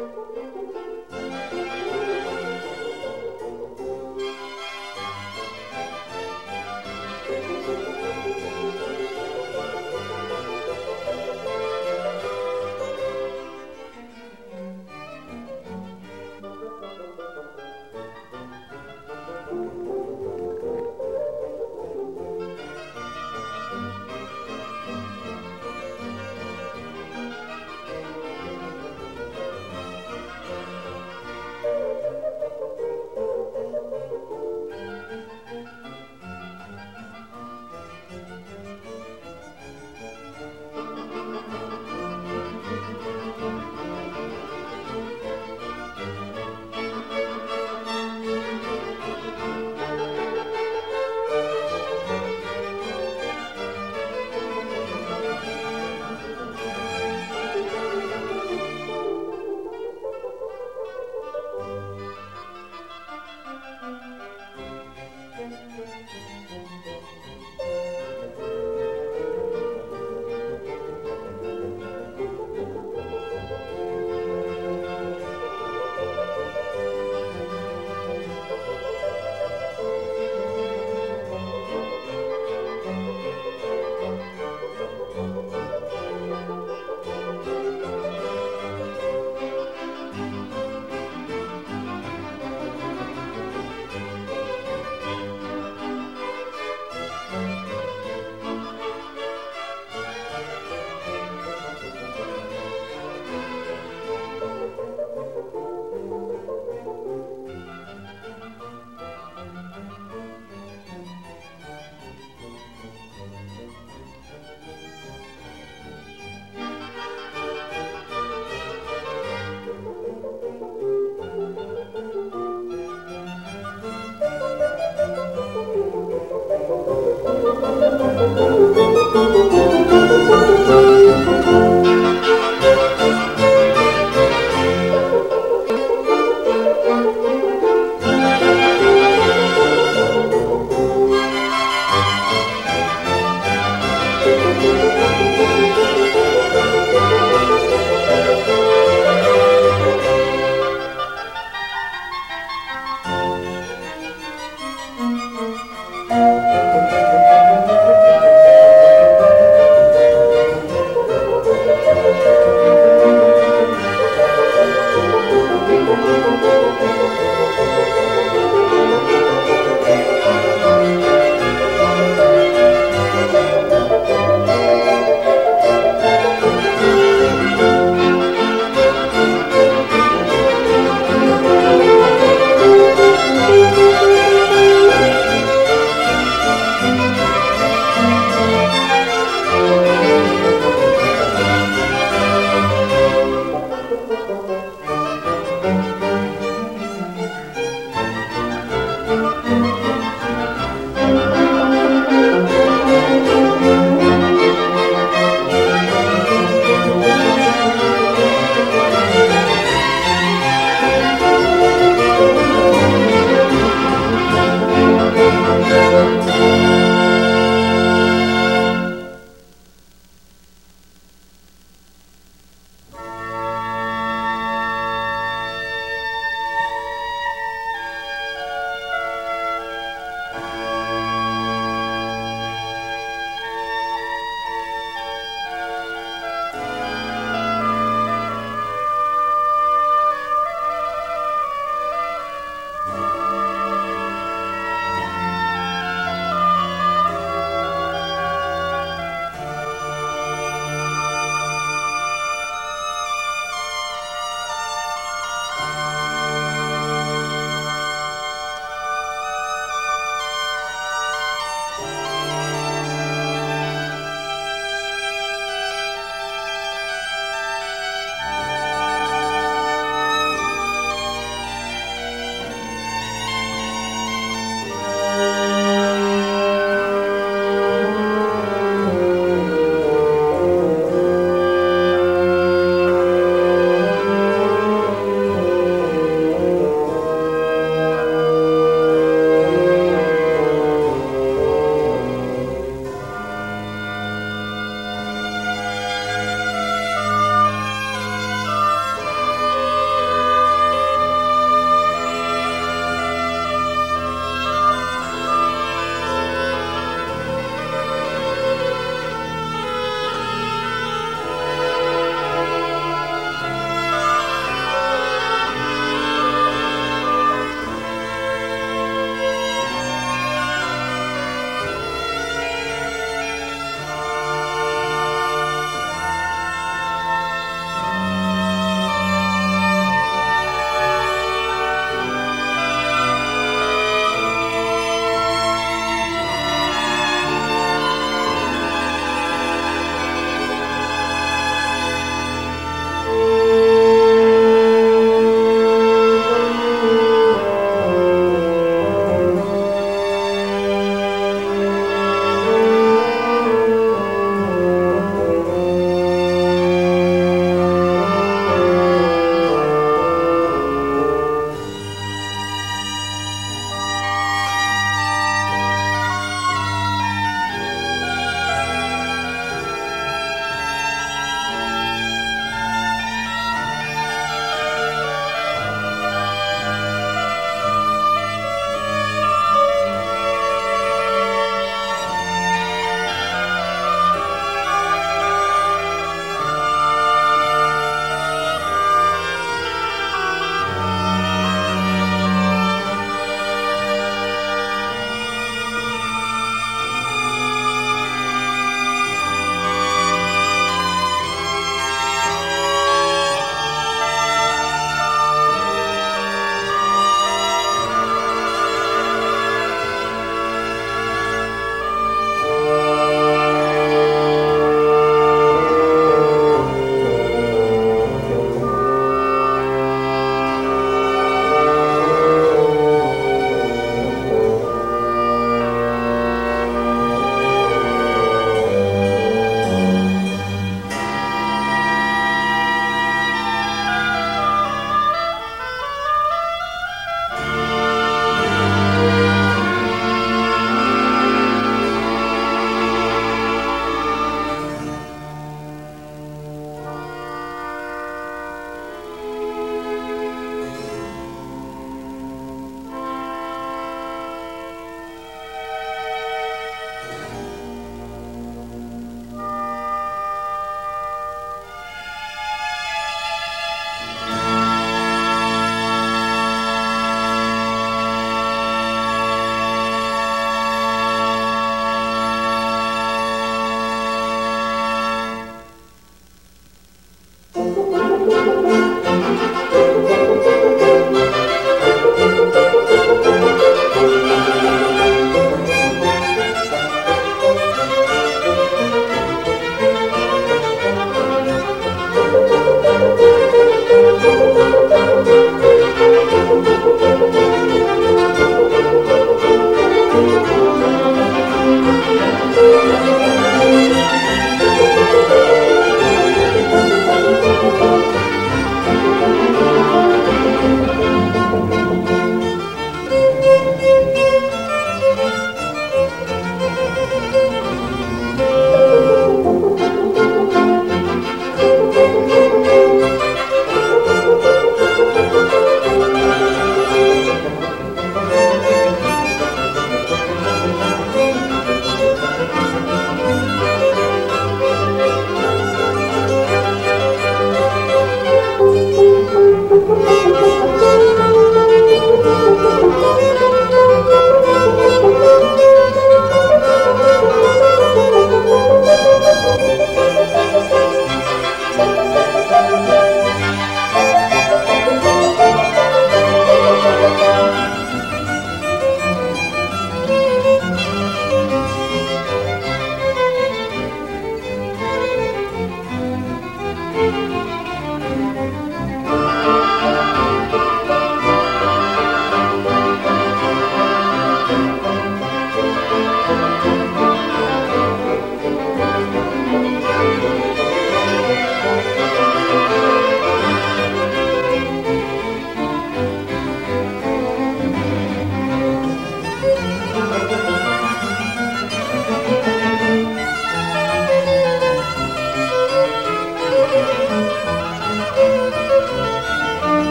Música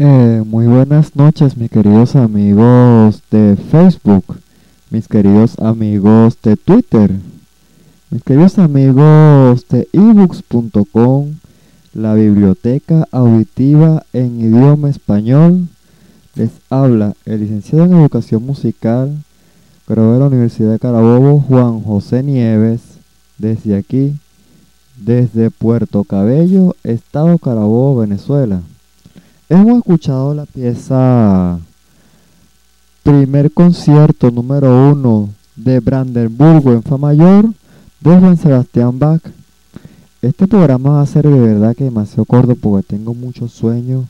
Eh, muy buenas noches, mis queridos amigos de Facebook, mis queridos amigos de Twitter, mis queridos amigos de ebooks.com, la biblioteca auditiva en idioma español. Les habla el licenciado en educación musical, graduado de la Universidad de Carabobo, Juan José Nieves, desde aquí, desde Puerto Cabello, Estado Carabobo, Venezuela. Hemos escuchado la pieza Primer concierto número uno de Brandenburgo en Fa mayor de Juan Sebastián Bach. Este programa va a ser de verdad que demasiado corto porque tengo mucho sueño.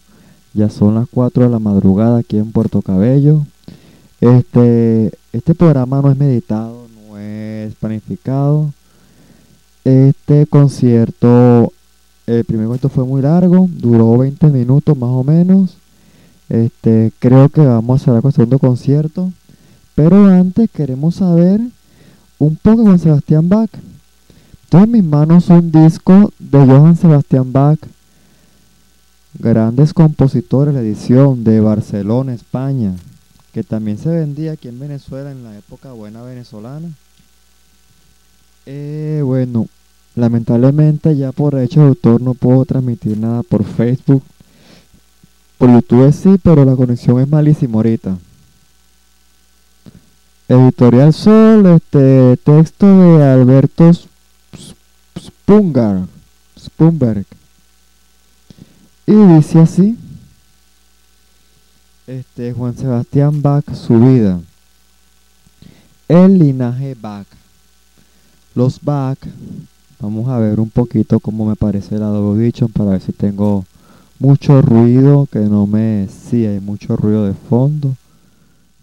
Ya son las 4 de la madrugada aquí en Puerto Cabello. Este, este programa no es meditado, no es planificado. Este concierto el primer concierto fue muy largo, duró 20 minutos más o menos. Este, creo que vamos a cerrar con el segundo concierto. Pero antes queremos saber un poco Juan Sebastián Bach. Tengo en mis manos un disco de Johann Sebastián Bach. Grandes compositores, la edición de Barcelona, España. Que también se vendía aquí en Venezuela en la época buena venezolana. Eh, bueno, Lamentablemente ya por hecho de autor no puedo transmitir nada por Facebook. Por YouTube sí, pero la conexión es malísima ahorita. Editorial Sol, este texto de Alberto Spungar, Spunberg. Y dice así. Este Juan Sebastián Bach, su vida. El linaje Bach. Los Bach Vamos a ver un poquito cómo me parece el Adobe Audition para ver si tengo mucho ruido que no me... Sí, hay mucho ruido de fondo.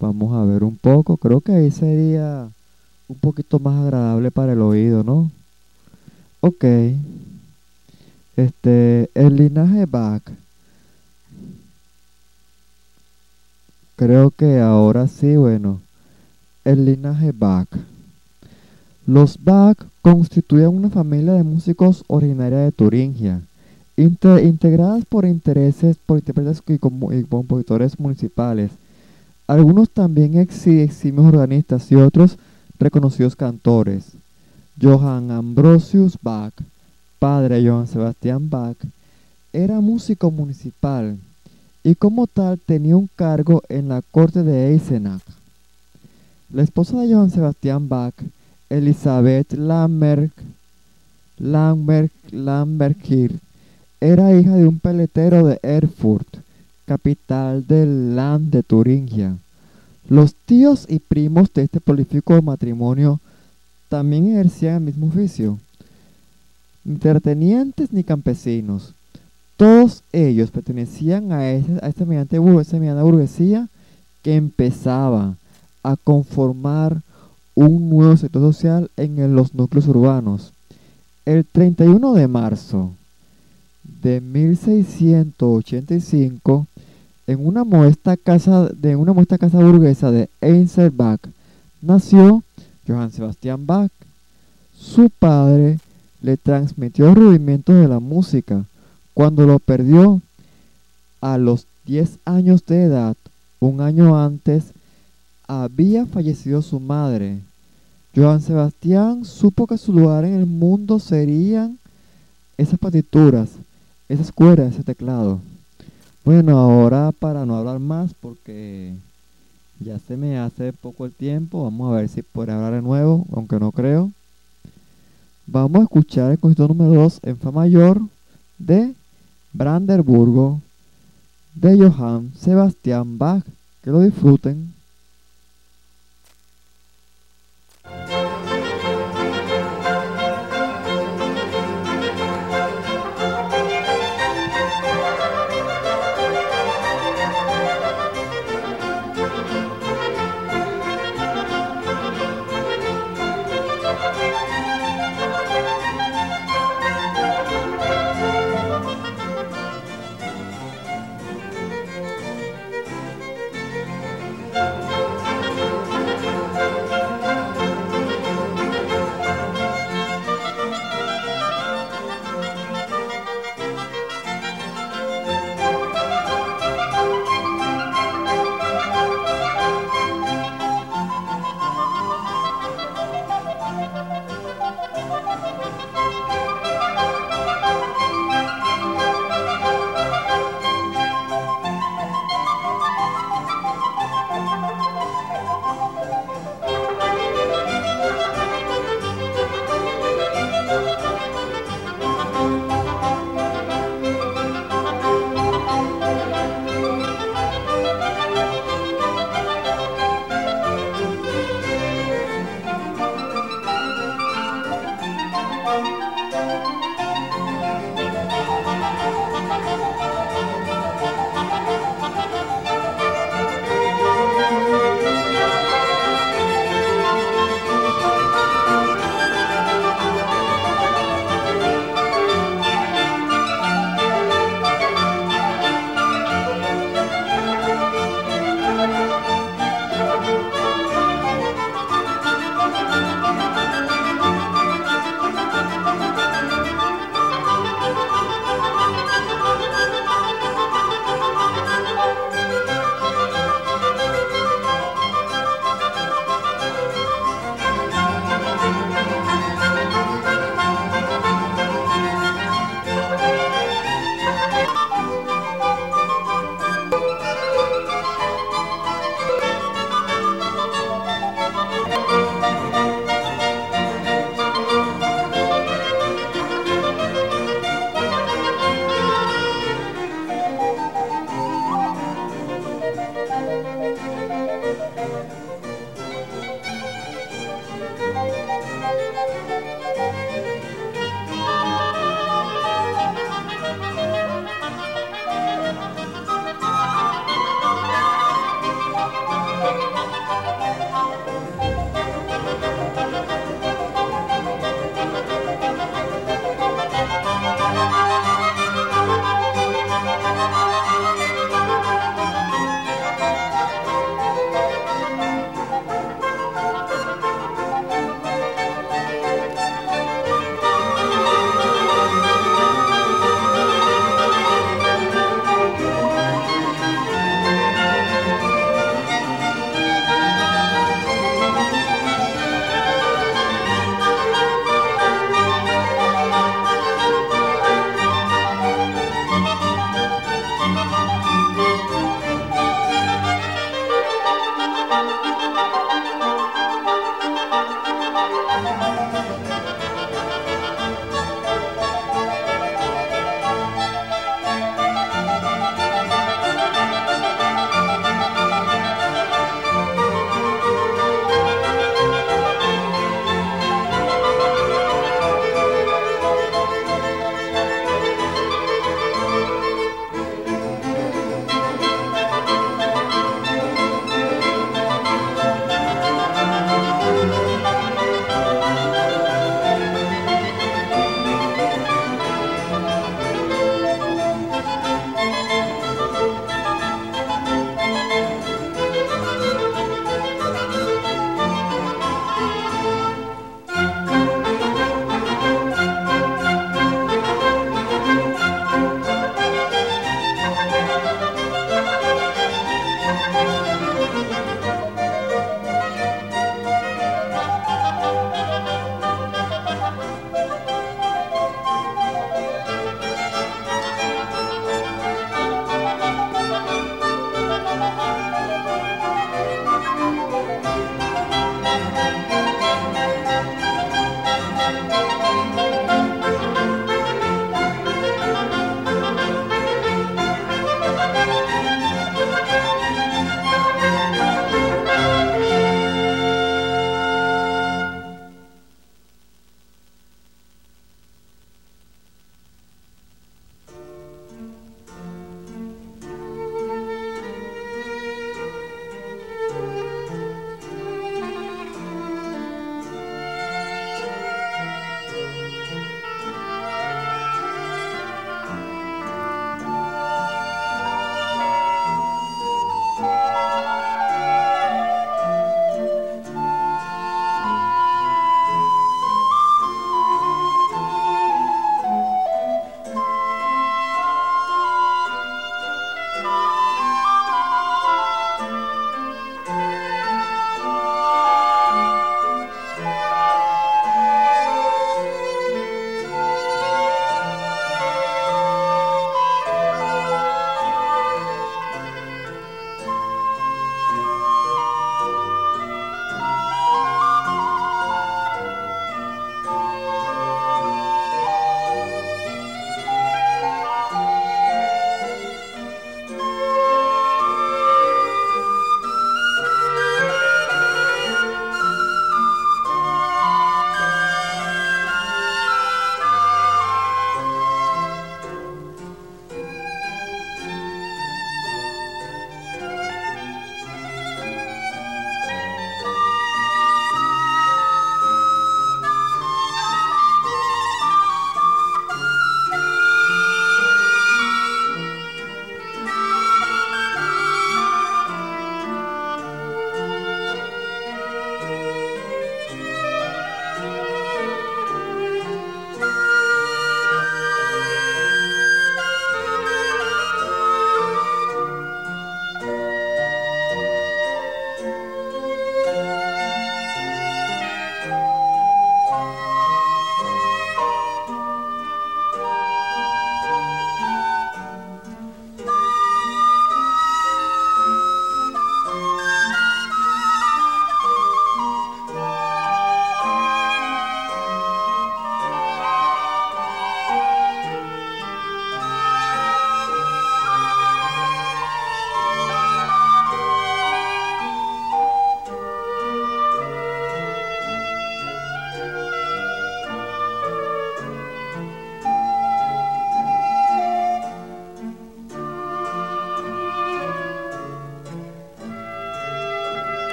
Vamos a ver un poco. Creo que ahí sería un poquito más agradable para el oído, ¿no? Ok. Este, el linaje Bach. Creo que ahora sí, bueno. El linaje Bach. Los Bach constituían una familia de músicos originaria de Turingia, integradas por intereses por intérpretes y, compositores municipales. Algunos también eximios organistas y otros reconocidos cantores. Johann Ambrosius Bach, padre de Johann Sebastian Bach, era músico municipal y como tal tenía un cargo en la corte de Eisenach. La esposa de Johann Sebastian Bach, Elizabeth Lamberg, Lamberg, era hija de un peletero de Erfurt, capital del Land de Turingia. Los tíos y primos de este prolífico matrimonio también ejercían el mismo oficio. Ni terratenientes ni campesinos. Todos ellos pertenecían a, a esta mediana burguesía que empezaba a conformar un nuevo sector social en los núcleos urbanos. El 31 de marzo de 1685, en una modesta casa de una modesta casa burguesa de Einzelbach, nació Johann Sebastian Bach. Su padre le transmitió el rudimientos de la música. Cuando lo perdió a los 10 años de edad, un año antes, había fallecido su madre. Johann Sebastián supo que su lugar en el mundo serían esas partituras, esas cuerdas, ese teclado. Bueno, ahora para no hablar más, porque ya se me hace poco el tiempo. Vamos a ver si puede hablar de nuevo, aunque no creo. Vamos a escuchar el concierto número 2 en Fa mayor de Brandenburgo de Johann Sebastian Bach. Que lo disfruten.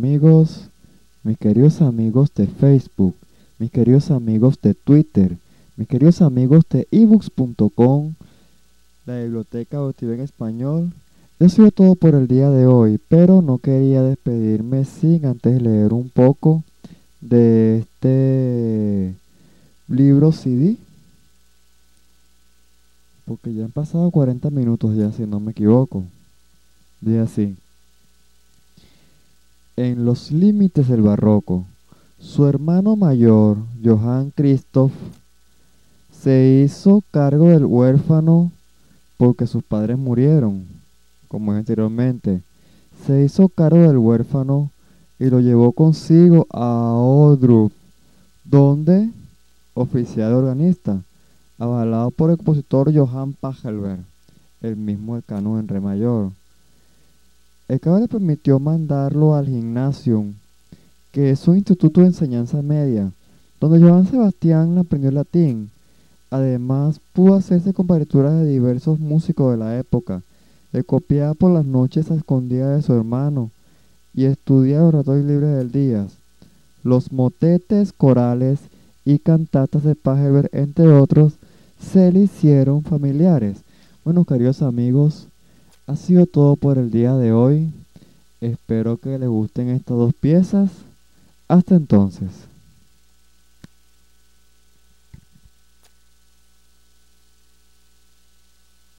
Amigos, mis queridos amigos de Facebook, mis queridos amigos de Twitter, mis queridos amigos de ebooks.com, la biblioteca auditiva en español. Eso ha todo por el día de hoy, pero no quería despedirme sin antes leer un poco de este libro CD. Porque ya han pasado 40 minutos ya, si no me equivoco. Dice así. En los límites del barroco, su hermano mayor, Johann Christoph, se hizo cargo del huérfano porque sus padres murieron, como anteriormente. Se hizo cargo del huérfano y lo llevó consigo a Odrup, donde oficial de organista, avalado por el compositor Johann Pachelbel, el mismo decano en re mayor. El cabo le permitió mandarlo al gimnasium, que es un instituto de enseñanza media, donde Johann Sebastián aprendió latín. Además, pudo hacerse con partituras de diversos músicos de la época, le copiaba por las noches a escondidas de su hermano y estudiaba los ratos libres del día. Los motetes, corales y cantatas de Pachelbel, entre otros, se le hicieron familiares. Bueno, queridos amigos, ha sido todo por el día de hoy. Espero que les gusten estas dos piezas. Hasta entonces.